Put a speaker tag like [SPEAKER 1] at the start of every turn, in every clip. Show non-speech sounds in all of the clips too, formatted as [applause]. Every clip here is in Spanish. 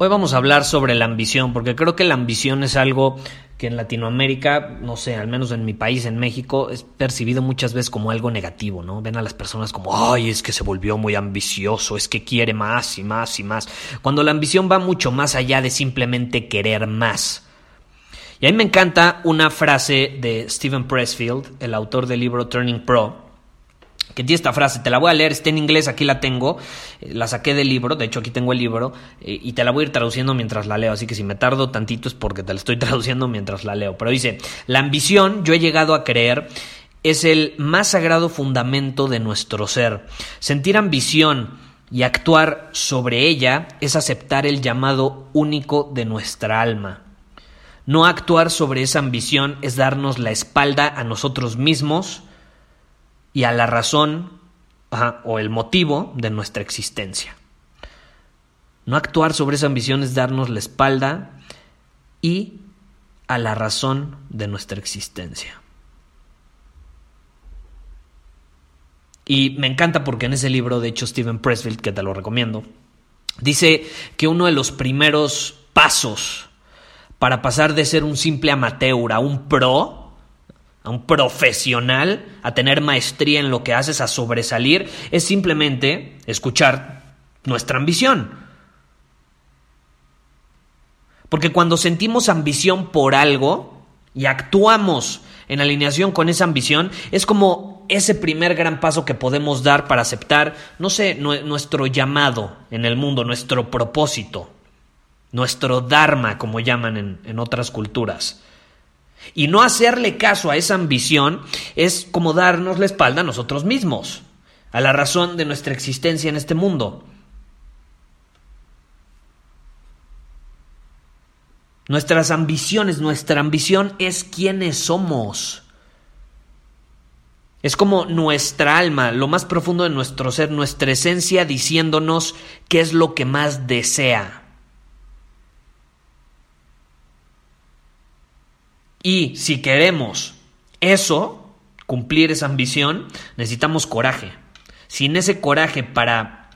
[SPEAKER 1] Hoy vamos a hablar sobre la ambición, porque creo que la ambición es algo que en Latinoamérica, no sé, al menos en mi país, en México, es percibido muchas veces como algo negativo, ¿no? Ven a las personas como, ay, es que se volvió muy ambicioso, es que quiere más y más y más, cuando la ambición va mucho más allá de simplemente querer más. Y a mí me encanta una frase de Steven Pressfield, el autor del libro Turning Pro, que tiene esta frase, te la voy a leer, está en inglés, aquí la tengo, eh, la saqué del libro, de hecho aquí tengo el libro, eh, y te la voy a ir traduciendo mientras la leo, así que si me tardo tantito es porque te la estoy [laughs] traduciendo mientras la leo. Pero dice, la ambición, yo he llegado a creer, es el más sagrado fundamento de nuestro ser. Sentir ambición y actuar sobre ella es aceptar el llamado único de nuestra alma. No actuar sobre esa ambición es darnos la espalda a nosotros mismos, y a la razón o el motivo de nuestra existencia. No actuar sobre esa ambición es darnos la espalda y a la razón de nuestra existencia. Y me encanta porque en ese libro, de hecho, Steven Pressfield, que te lo recomiendo, dice que uno de los primeros pasos para pasar de ser un simple amateur a un pro a un profesional, a tener maestría en lo que haces, a sobresalir, es simplemente escuchar nuestra ambición. Porque cuando sentimos ambición por algo y actuamos en alineación con esa ambición, es como ese primer gran paso que podemos dar para aceptar, no sé, nuestro llamado en el mundo, nuestro propósito, nuestro dharma, como llaman en, en otras culturas. Y no hacerle caso a esa ambición es como darnos la espalda a nosotros mismos, a la razón de nuestra existencia en este mundo. Nuestras ambiciones, nuestra ambición es quienes somos. Es como nuestra alma, lo más profundo de nuestro ser, nuestra esencia diciéndonos qué es lo que más desea. Y si queremos eso, cumplir esa ambición, necesitamos coraje. Sin ese coraje para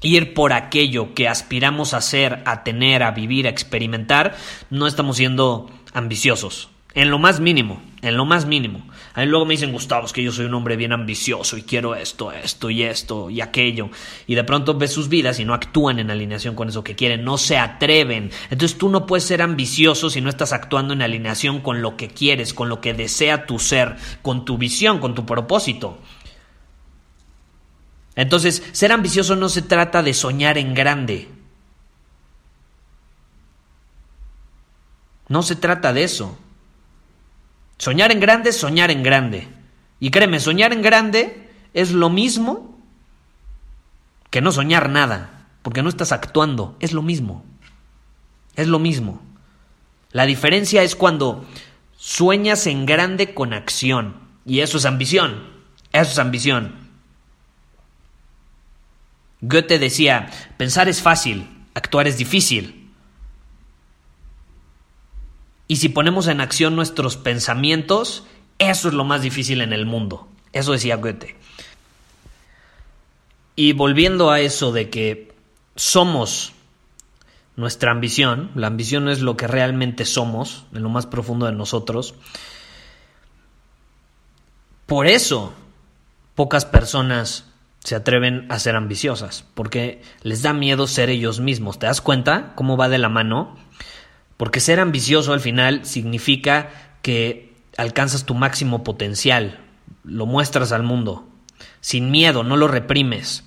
[SPEAKER 1] ir por aquello que aspiramos a ser, a tener, a vivir, a experimentar, no estamos siendo ambiciosos. En lo más mínimo, en lo más mínimo. A mí luego me dicen, Gustavo, es que yo soy un hombre bien ambicioso y quiero esto, esto y esto y aquello. Y de pronto ves sus vidas y no actúan en alineación con eso que quieren, no se atreven. Entonces tú no puedes ser ambicioso si no estás actuando en alineación con lo que quieres, con lo que desea tu ser, con tu visión, con tu propósito. Entonces, ser ambicioso no se trata de soñar en grande. No se trata de eso. Soñar en grande soñar en grande. Y créeme, soñar en grande es lo mismo que no soñar nada, porque no estás actuando, es lo mismo. Es lo mismo. La diferencia es cuando sueñas en grande con acción, y eso es ambición, eso es ambición. Goethe decía, pensar es fácil, actuar es difícil. Y si ponemos en acción nuestros pensamientos, eso es lo más difícil en el mundo. Eso decía Goethe. Y volviendo a eso de que somos nuestra ambición, la ambición es lo que realmente somos, en lo más profundo de nosotros, por eso pocas personas se atreven a ser ambiciosas, porque les da miedo ser ellos mismos. ¿Te das cuenta cómo va de la mano? Porque ser ambicioso al final significa que alcanzas tu máximo potencial, lo muestras al mundo, sin miedo, no lo reprimes.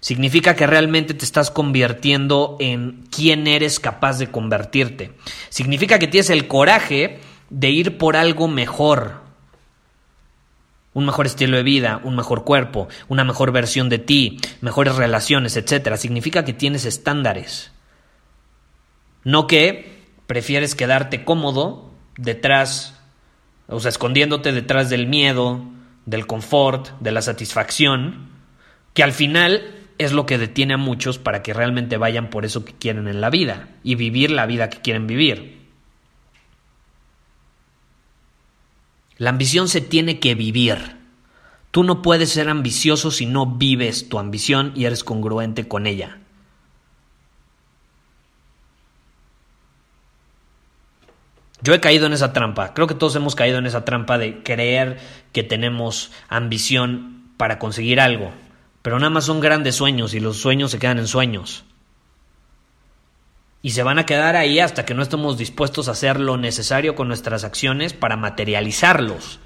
[SPEAKER 1] Significa que realmente te estás convirtiendo en quien eres capaz de convertirte. Significa que tienes el coraje de ir por algo mejor. Un mejor estilo de vida, un mejor cuerpo, una mejor versión de ti, mejores relaciones, etc. Significa que tienes estándares. No que prefieres quedarte cómodo detrás, o sea, escondiéndote detrás del miedo, del confort, de la satisfacción, que al final es lo que detiene a muchos para que realmente vayan por eso que quieren en la vida y vivir la vida que quieren vivir. La ambición se tiene que vivir. Tú no puedes ser ambicioso si no vives tu ambición y eres congruente con ella. Yo he caído en esa trampa. Creo que todos hemos caído en esa trampa de creer que tenemos ambición para conseguir algo. Pero nada más son grandes sueños y los sueños se quedan en sueños. Y se van a quedar ahí hasta que no estemos dispuestos a hacer lo necesario con nuestras acciones para materializarlos.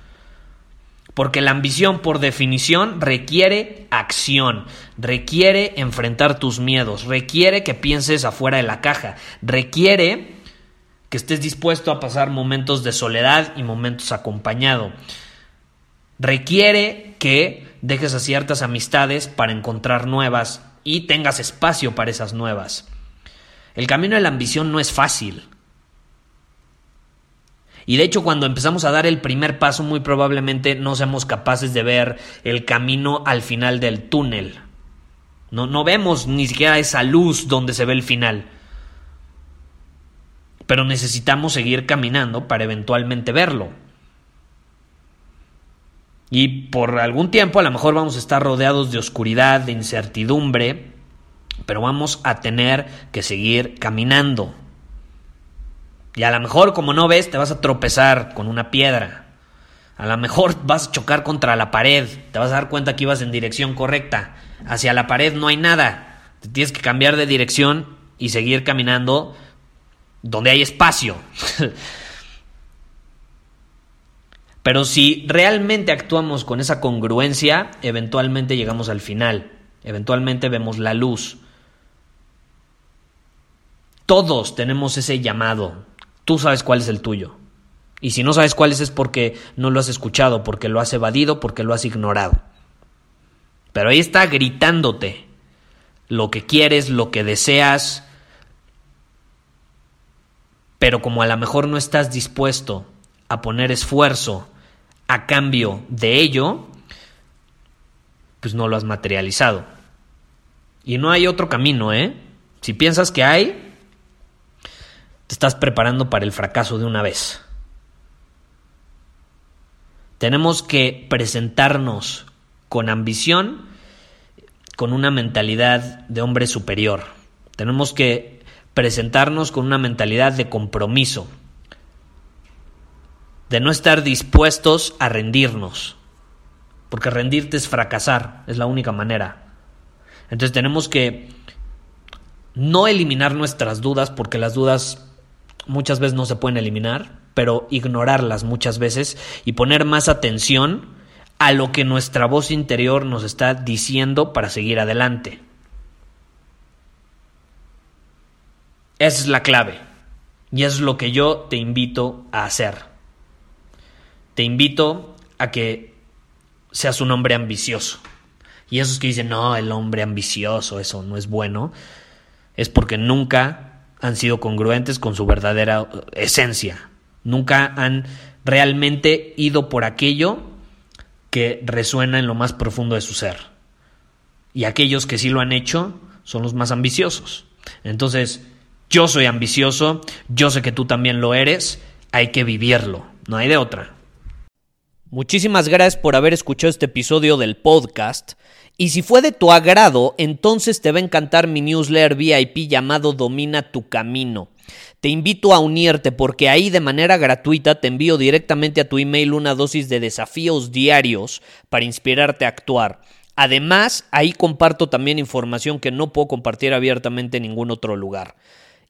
[SPEAKER 1] Porque la ambición, por definición, requiere acción, requiere enfrentar tus miedos, requiere que pienses afuera de la caja, requiere que estés dispuesto a pasar momentos de soledad y momentos acompañado. Requiere que dejes a ciertas amistades para encontrar nuevas y tengas espacio para esas nuevas. El camino de la ambición no es fácil. Y de hecho cuando empezamos a dar el primer paso muy probablemente no seamos capaces de ver el camino al final del túnel. No, no vemos ni siquiera esa luz donde se ve el final pero necesitamos seguir caminando para eventualmente verlo. Y por algún tiempo a lo mejor vamos a estar rodeados de oscuridad, de incertidumbre, pero vamos a tener que seguir caminando. Y a lo mejor como no ves te vas a tropezar con una piedra. A lo mejor vas a chocar contra la pared, te vas a dar cuenta que ibas en dirección correcta. Hacia la pared no hay nada. Te tienes que cambiar de dirección y seguir caminando donde hay espacio. Pero si realmente actuamos con esa congruencia, eventualmente llegamos al final, eventualmente vemos la luz. Todos tenemos ese llamado, tú sabes cuál es el tuyo. Y si no sabes cuál es es porque no lo has escuchado, porque lo has evadido, porque lo has ignorado. Pero ahí está gritándote lo que quieres, lo que deseas, pero como a lo mejor no estás dispuesto a poner esfuerzo a cambio de ello, pues no lo has materializado. Y no hay otro camino, ¿eh? Si piensas que hay, te estás preparando para el fracaso de una vez. Tenemos que presentarnos con ambición, con una mentalidad de hombre superior. Tenemos que presentarnos con una mentalidad de compromiso, de no estar dispuestos a rendirnos, porque rendirte es fracasar, es la única manera. Entonces tenemos que no eliminar nuestras dudas, porque las dudas muchas veces no se pueden eliminar, pero ignorarlas muchas veces y poner más atención a lo que nuestra voz interior nos está diciendo para seguir adelante. Esa es la clave. Y es lo que yo te invito a hacer. Te invito a que seas un hombre ambicioso. Y esos que dicen, no, el hombre ambicioso, eso no es bueno, es porque nunca han sido congruentes con su verdadera esencia. Nunca han realmente ido por aquello que resuena en lo más profundo de su ser. Y aquellos que sí lo han hecho son los más ambiciosos. Entonces, yo soy ambicioso, yo sé que tú también lo eres, hay que vivirlo, no hay de otra. Muchísimas gracias por haber escuchado este episodio del podcast. Y si fue de tu agrado, entonces te va a encantar mi newsletter VIP llamado Domina tu Camino. Te invito a unirte porque ahí de manera gratuita te envío directamente a tu email una dosis de desafíos diarios para inspirarte a actuar. Además, ahí comparto también información que no puedo compartir abiertamente en ningún otro lugar.